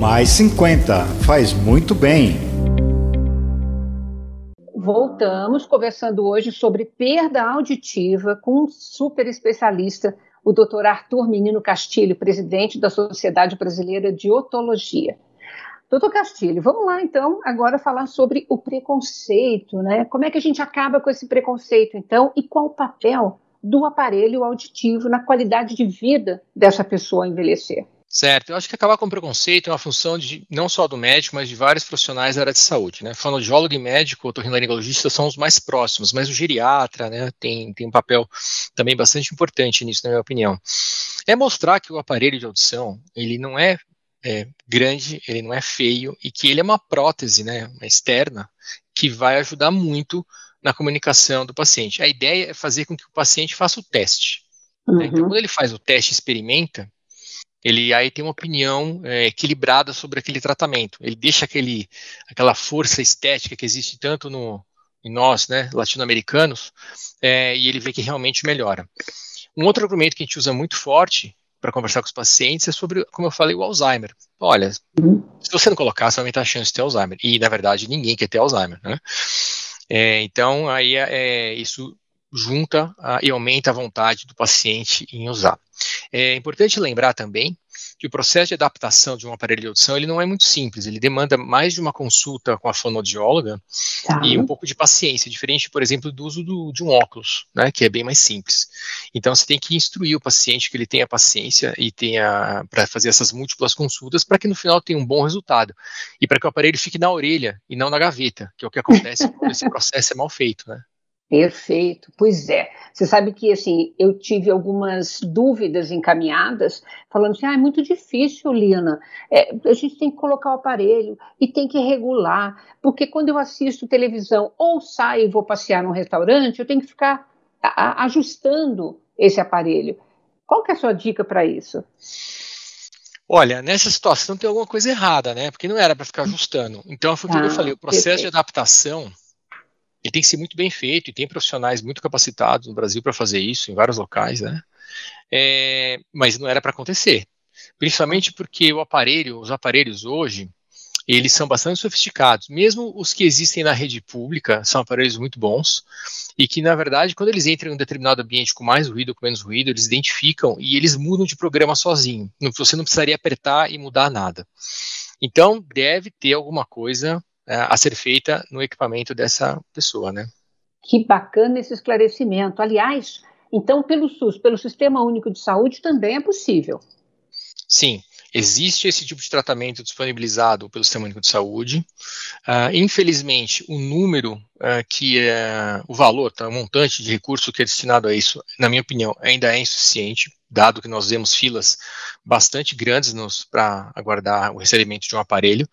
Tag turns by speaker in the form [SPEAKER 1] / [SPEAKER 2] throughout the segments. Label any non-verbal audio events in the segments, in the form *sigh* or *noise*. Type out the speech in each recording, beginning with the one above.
[SPEAKER 1] Mais 50 faz muito bem.
[SPEAKER 2] Voltamos conversando hoje sobre perda auditiva com um super especialista, o Dr. Arthur Menino Castilho, presidente da Sociedade Brasileira de Otologia. Doutor Castilho, vamos lá então agora falar sobre o preconceito, né? Como é que a gente acaba com esse preconceito, então, e qual o papel do aparelho auditivo na qualidade de vida dessa pessoa envelhecer?
[SPEAKER 3] Certo, eu acho que acabar com o preconceito é uma função de, não só do médico, mas de vários profissionais da área de saúde. Né? Fonoaudiólogo e médico, otorrinolaringologista são os mais próximos, mas o geriatra né, tem, tem um papel também bastante importante nisso, na minha opinião. É mostrar que o aparelho de audição, ele não é, é grande, ele não é feio, e que ele é uma prótese né, uma externa que vai ajudar muito na comunicação do paciente. A ideia é fazer com que o paciente faça o teste. Uhum. Né? Então, uhum. quando ele faz o teste experimenta, ele aí tem uma opinião é, equilibrada sobre aquele tratamento. Ele deixa aquele, aquela força estética que existe tanto no, em nós, né, latino-americanos, é, e ele vê que realmente melhora. Um outro argumento que a gente usa muito forte para conversar com os pacientes é sobre, como eu falei, o Alzheimer. Olha, se você não colocar, você vai aumentar a chance de ter Alzheimer. E, na verdade, ninguém quer ter Alzheimer, né? É, então, aí é, é isso junta a, e aumenta a vontade do paciente em usar. É importante lembrar também que o processo de adaptação de um aparelho de audição ele não é muito simples, ele demanda mais de uma consulta com a fonoaudióloga tá. e um pouco de paciência, diferente, por exemplo, do uso do, de um óculos, né, que é bem mais simples. Então você tem que instruir o paciente que ele tenha paciência e tenha para fazer essas múltiplas consultas para que no final tenha um bom resultado e para que o aparelho fique na orelha e não na gaveta, que é o que acontece quando esse *laughs* processo é mal feito, né?
[SPEAKER 2] Perfeito, pois é. Você sabe que assim eu tive algumas dúvidas encaminhadas, falando assim, ah, é muito difícil, Lina. É, a gente tem que colocar o aparelho e tem que regular, porque quando eu assisto televisão ou saio e vou passear num restaurante, eu tenho que ficar ajustando esse aparelho. Qual que é a sua dica para isso?
[SPEAKER 3] Olha, nessa situação tem alguma coisa errada, né? Porque não era para ficar ajustando. Então foi o que eu ah, falei, o processo perfeito. de adaptação ele tem que ser muito bem feito e tem profissionais muito capacitados no Brasil para fazer isso em vários locais, né? É, mas não era para acontecer, principalmente porque o aparelho, os aparelhos hoje, eles são bastante sofisticados. Mesmo os que existem na rede pública são aparelhos muito bons e que, na verdade, quando eles entram em um determinado ambiente com mais ruído ou com menos ruído, eles identificam e eles mudam de programa sozinho. Você não precisaria apertar e mudar nada. Então, deve ter alguma coisa a ser feita no equipamento dessa pessoa, né?
[SPEAKER 2] Que bacana esse esclarecimento. Aliás, então pelo SUS, pelo Sistema Único de Saúde também é possível.
[SPEAKER 3] Sim, existe esse tipo de tratamento disponibilizado pelo Sistema Único de Saúde. Uh, infelizmente, o número uh, que é o valor, tá, o montante de recurso que é destinado a isso, na minha opinião, ainda é insuficiente dado que nós vemos filas bastante grandes para aguardar o recebimento de um aparelho,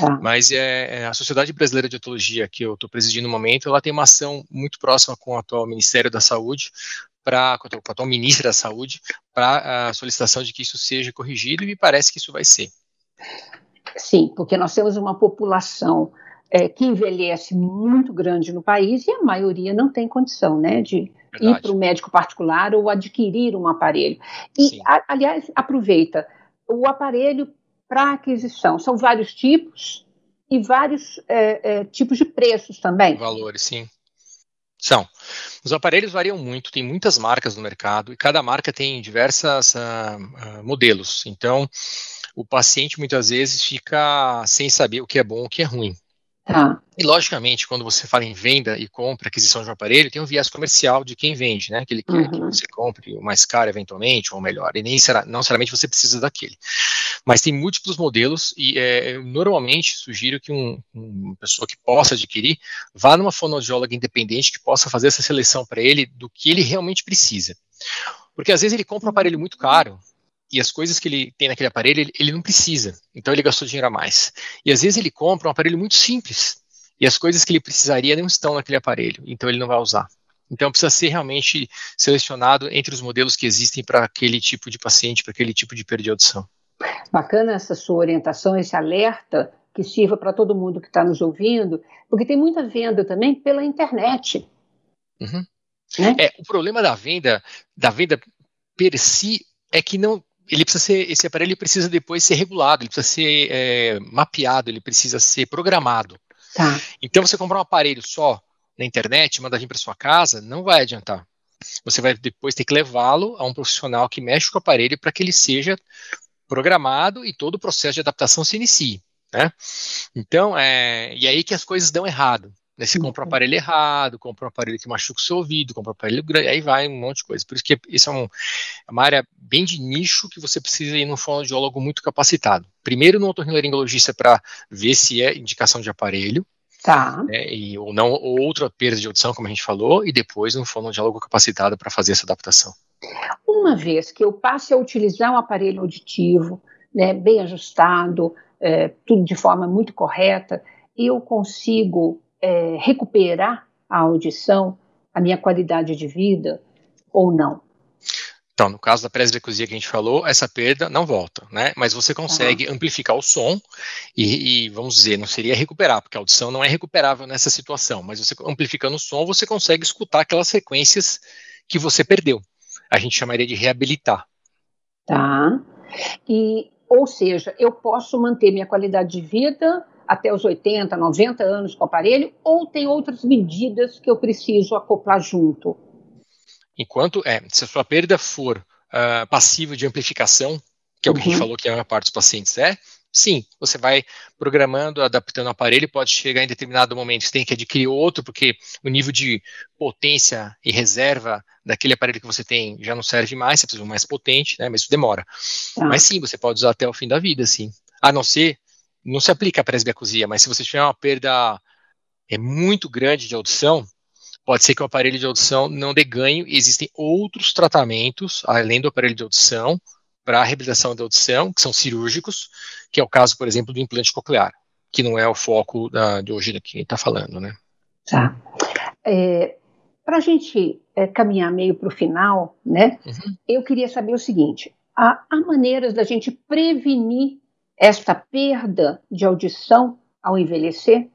[SPEAKER 3] ah. mas é, é, a Sociedade Brasileira de Otologia, que eu estou presidindo no momento, ela tem uma ação muito próxima com o atual Ministério da Saúde, para com a atual ministra da Saúde, para a solicitação de que isso seja corrigido, e me parece que isso vai ser.
[SPEAKER 2] Sim, porque nós temos uma população é, que envelhece muito grande no país e a maioria não tem condição né, de Verdade. ir para o médico particular ou adquirir um aparelho. E, a, aliás, aproveita, o aparelho para aquisição, são vários tipos e vários é, é, tipos de preços também.
[SPEAKER 3] Valores, sim. São. Os aparelhos variam muito, tem muitas marcas no mercado e cada marca tem diversos uh, uh, modelos. Então, o paciente muitas vezes fica sem saber o que é bom e o que é ruim. Tá. E logicamente, quando você fala em venda e compra, aquisição de um aparelho, tem um viés comercial de quem vende, né? Aquele que, uhum. que você compre o mais caro eventualmente, ou o melhor. E nem será, não necessariamente você precisa daquele. Mas tem múltiplos modelos e é, eu normalmente sugiro que um, uma pessoa que possa adquirir vá numa fonoaudióloga independente que possa fazer essa seleção para ele do que ele realmente precisa. Porque às vezes ele compra um aparelho muito caro, e as coisas que ele tem naquele aparelho, ele, ele, não precisa. Então ele gastou dinheiro a mais. E às vezes ele compra um aparelho muito simples. E as coisas que ele precisaria não estão naquele aparelho. Então ele não vai usar. Então precisa ser realmente selecionado entre os modelos que existem para aquele tipo de paciente, para aquele tipo de perda de audição.
[SPEAKER 2] Bacana essa sua orientação, esse alerta que sirva para todo mundo que está nos ouvindo, porque tem muita venda também pela internet.
[SPEAKER 3] Uhum. Né? É, o problema da venda, da venda per si, é que não ele precisa ser, esse aparelho precisa depois ser regulado, ele precisa ser é, mapeado, ele precisa ser programado. Tá. Então, você comprar um aparelho só na internet, mandar vir para sua casa, não vai adiantar. Você vai depois ter que levá-lo a um profissional que mexe com o aparelho para que ele seja programado e todo o processo de adaptação se inicie. Né? Então, é, e aí que as coisas dão errado. Né? Você compra um aparelho errado, compra um aparelho que machuca o seu ouvido, compra um aparelho grande, aí vai um monte de coisa. Por isso que isso é, um, é uma área bem de nicho que você precisa ir num fonoaudiólogo muito capacitado. Primeiro no otorrinolaringologista para ver se é indicação de aparelho, Tá. Né, e, ou não, ou outra perda de audição, como a gente falou, e depois no fonoaudiólogo capacitado para fazer essa adaptação.
[SPEAKER 2] Uma vez que eu passe a utilizar um aparelho auditivo, né, bem ajustado, é, tudo de forma muito correta, eu consigo é, recuperar a audição, a minha qualidade de vida ou não?
[SPEAKER 3] Então, no caso da presbicusia que a gente falou, essa perda não volta, né? Mas você consegue uhum. amplificar o som e, e, vamos dizer, não seria recuperar, porque a audição não é recuperável nessa situação, mas você amplificando o som, você consegue escutar aquelas frequências que você perdeu. A gente chamaria de reabilitar.
[SPEAKER 2] Tá. E, ou seja, eu posso manter minha qualidade de vida até os 80, 90 anos com o aparelho, ou tem outras medidas que eu preciso acoplar junto?
[SPEAKER 3] Enquanto, é, se a sua perda for uh, passiva de amplificação, que é o que a gente uhum. falou que a maior parte dos pacientes é, sim, você vai programando, adaptando o aparelho, pode chegar em determinado momento, você tem que adquirir outro, porque o nível de potência e reserva daquele aparelho que você tem já não serve mais, você precisa de um mais potente, né, mas isso demora. Ah. Mas sim, você pode usar até o fim da vida, sim. A não ser, não se aplica a presbiacusia, mas se você tiver uma perda é muito grande de audição, pode ser que o aparelho de audição não dê ganho e existem outros tratamentos, além do aparelho de audição, para a reabilitação da audição, que são cirúrgicos, que é o caso, por exemplo, do implante coclear, que não é o foco da, de hoje gente está falando, né?
[SPEAKER 2] Tá. É, para a gente é, caminhar meio para o final, né, uhum. eu queria saber o seguinte, há, há maneiras da gente prevenir esta perda de audição ao envelhecer?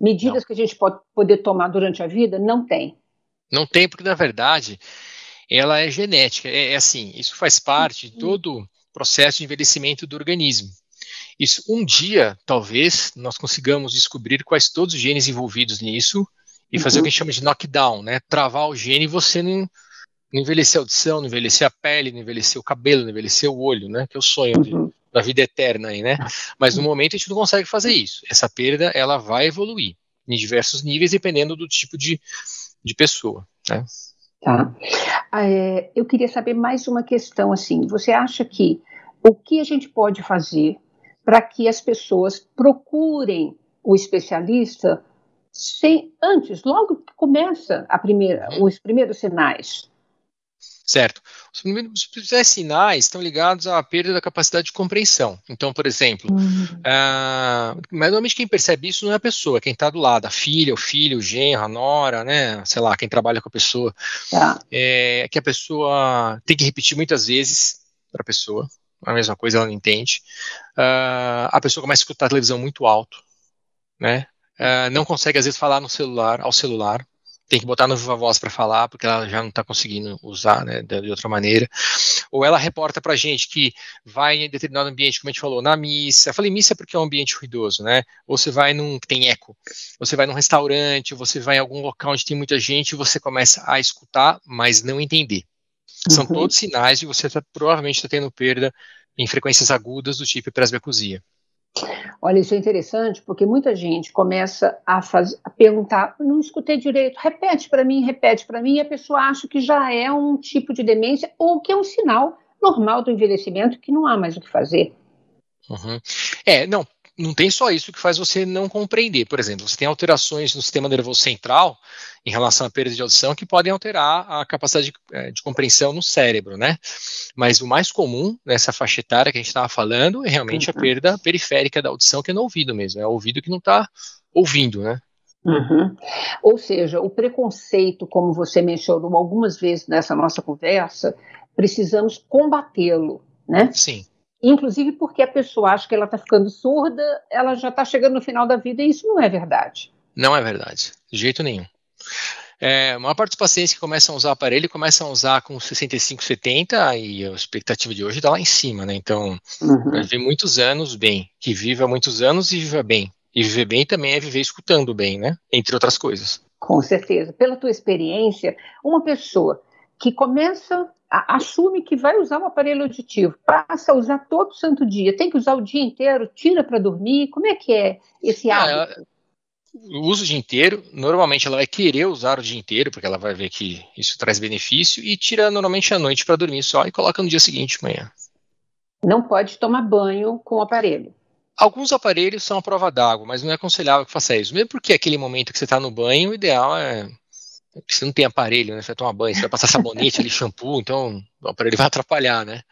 [SPEAKER 2] medidas não. que a gente pode poder tomar durante a vida? Não tem.
[SPEAKER 3] Não tem, porque na verdade ela é genética. É, é assim, isso faz parte de uhum. todo o processo de envelhecimento do organismo. Isso um dia, talvez, nós consigamos descobrir quais todos os genes envolvidos nisso e fazer uhum. o que a gente chama de knockdown, né? Travar o gene e você não, não envelhecer a audição, não envelhecer a pele, não envelhecer o cabelo, não envelhecer o olho, né? Que é o sonho uhum. de, da vida eterna aí, né? Mas no momento a gente não consegue fazer isso. Essa perda, ela vai evoluir em diversos níveis, dependendo do tipo de, de pessoa, né?
[SPEAKER 2] Tá. É, eu queria saber mais uma questão, assim, você acha que o que a gente pode fazer para que as pessoas procurem o especialista sem, antes, logo que começa a primeira, uhum. os primeiros sinais?
[SPEAKER 3] Certo. Os principais sinais estão ligados à perda da capacidade de compreensão. Então, por exemplo, uhum. uh, normalmente quem percebe isso não é a pessoa, quem está do lado, a filha, o filho, o genro, a nora, né, sei lá, quem trabalha com a pessoa. Tá. É que a pessoa tem que repetir muitas vezes para a pessoa, a mesma coisa ela não entende. Uh, a pessoa começa a escutar a televisão muito alto, né? Uh, não consegue às vezes falar no celular, ao celular, tem que botar no Viva Voz para falar, porque ela já não está conseguindo usar né, de, outra maneira. Ou ela reporta para a gente que vai em determinado ambiente, como a gente falou, na missa. Eu falei missa porque é um ambiente ruidoso, né? Ou você vai num que tem eco. Você vai num restaurante, você vai em algum local onde tem muita gente e você começa a escutar, mas não entender. São uhum. todos sinais de você tá, provavelmente está tendo perda em frequências agudas do tipo presbiacusia.
[SPEAKER 2] Olha, isso é interessante porque muita gente começa a, faz, a perguntar, não escutei direito, repete para mim, repete para mim, e a pessoa acha que já é um tipo de demência ou que é um sinal normal do envelhecimento que não há mais o que fazer.
[SPEAKER 3] Uhum. É, não, não tem só isso que faz você não compreender. Por exemplo, você tem alterações no sistema nervoso central em relação à perda de audição que podem alterar a capacidade de, é, de compreensão no cérebro, né? Mas o mais comum nessa faixa etária que a gente estava falando é realmente uhum. a perda periférica da audição, que é no ouvido mesmo. É o ouvido que não está ouvindo, né?
[SPEAKER 2] Uhum. Ou seja, o preconceito, como você mencionou algumas vezes nessa nossa conversa, precisamos combatê-lo, né?
[SPEAKER 3] Sim
[SPEAKER 2] inclusive porque a pessoa acha que ela está ficando surda, ela já está chegando no final da vida e isso não é verdade.
[SPEAKER 3] Não é verdade, de jeito nenhum. É, a maior parte dos pacientes que começam a usar o aparelho começam a usar com 65, 70 e a expectativa de hoje está lá em cima, né? Então, uhum. vai viver muitos anos bem, que viva muitos anos e viva bem. E viver bem também é viver escutando bem, né? Entre outras coisas.
[SPEAKER 2] Com certeza. Pela tua experiência, uma pessoa que começa, assume que vai usar o aparelho auditivo, passa a usar todo santo dia, tem que usar o dia inteiro, tira para dormir, como é que é esse ah, hábito?
[SPEAKER 3] usa o dia inteiro, normalmente ela vai querer usar o dia inteiro, porque ela vai ver que isso traz benefício, e tira normalmente à noite para dormir só e coloca no dia seguinte, manhã.
[SPEAKER 2] Não pode tomar banho com o aparelho.
[SPEAKER 3] Alguns aparelhos são a prova d'água, mas não é aconselhável que faça isso. Mesmo porque aquele momento que você está no banho, o ideal é. Você não tem aparelho, né? Você vai tomar banho, você vai passar sabonete ali, *laughs* shampoo, então o aparelho vai atrapalhar, né?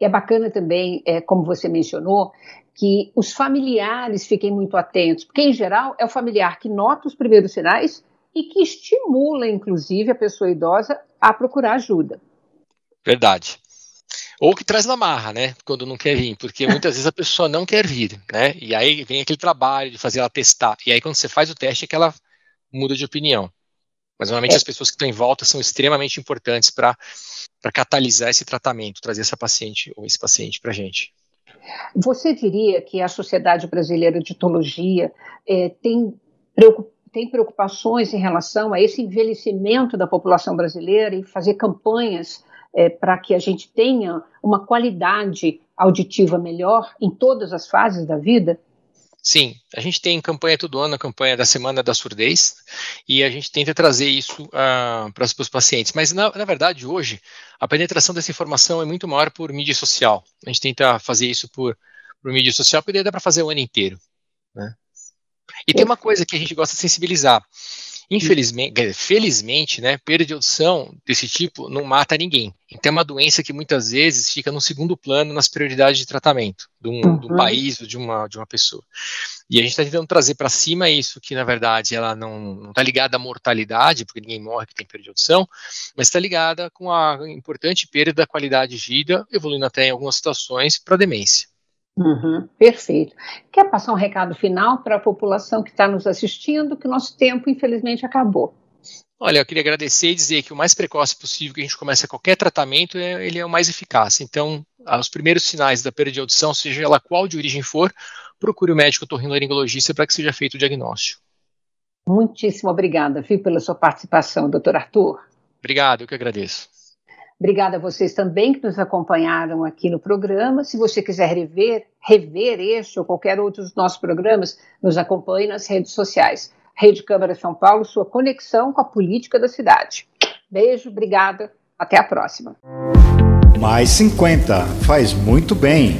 [SPEAKER 2] E é bacana também, é, como você mencionou, que os familiares fiquem muito atentos, porque em geral é o familiar que nota os primeiros sinais e que estimula, inclusive, a pessoa idosa a procurar ajuda.
[SPEAKER 3] Verdade. Ou que traz na marra, né? Quando não quer vir, porque muitas vezes a pessoa não quer vir, né? E aí vem aquele trabalho de fazer ela testar. E aí quando você faz o teste é que ela muda de opinião. Mas normalmente é. as pessoas que estão em volta são extremamente importantes para catalisar esse tratamento, trazer essa paciente ou esse paciente para a gente.
[SPEAKER 2] Você diria que a Sociedade Brasileira de Etologia é, tem, tem preocupações em relação a esse envelhecimento da população brasileira e fazer campanhas é, para que a gente tenha uma qualidade auditiva melhor em todas as fases da vida?
[SPEAKER 3] Sim, a gente tem campanha todo ano, a campanha da Semana da Surdez, e a gente tenta trazer isso uh, para os pacientes. Mas, na, na, verdade, hoje, a penetração dessa informação é muito maior por mídia social. A gente tenta fazer isso por, por mídia social, porque dá para fazer o ano inteiro. Né? E tem uma coisa que a gente gosta de sensibilizar. Infelizmente, felizmente, né, perda de audição desse tipo não mata ninguém. Então é uma doença que muitas vezes fica no segundo plano nas prioridades de tratamento de um, uhum. de um país ou de uma, de uma pessoa. E a gente está tentando trazer para cima isso, que na verdade ela não está ligada à mortalidade, porque ninguém morre que tem perda de audição, mas está ligada com a importante perda da qualidade de vida, evoluindo até em algumas situações para demência.
[SPEAKER 2] Uhum, perfeito. Quer passar um recado final para a população que está nos assistindo, que nosso tempo, infelizmente, acabou?
[SPEAKER 3] Olha, eu queria agradecer e dizer que o mais precoce possível que a gente comece qualquer tratamento, é, ele é o mais eficaz. Então, os primeiros sinais da perda de audição, seja ela qual de origem for, procure o médico otorrinolaringologista para que seja feito o diagnóstico.
[SPEAKER 2] Muitíssimo obrigada, viu, pela sua participação, doutor Arthur.
[SPEAKER 3] Obrigado, eu que agradeço.
[SPEAKER 2] Obrigada a vocês também que nos acompanharam aqui no programa. Se você quiser rever, rever este ou qualquer outro dos nossos programas, nos acompanhe nas redes sociais. Rede Câmara São Paulo, sua conexão com a política da cidade. Beijo, obrigada, até a próxima.
[SPEAKER 1] Mais 50 faz muito bem.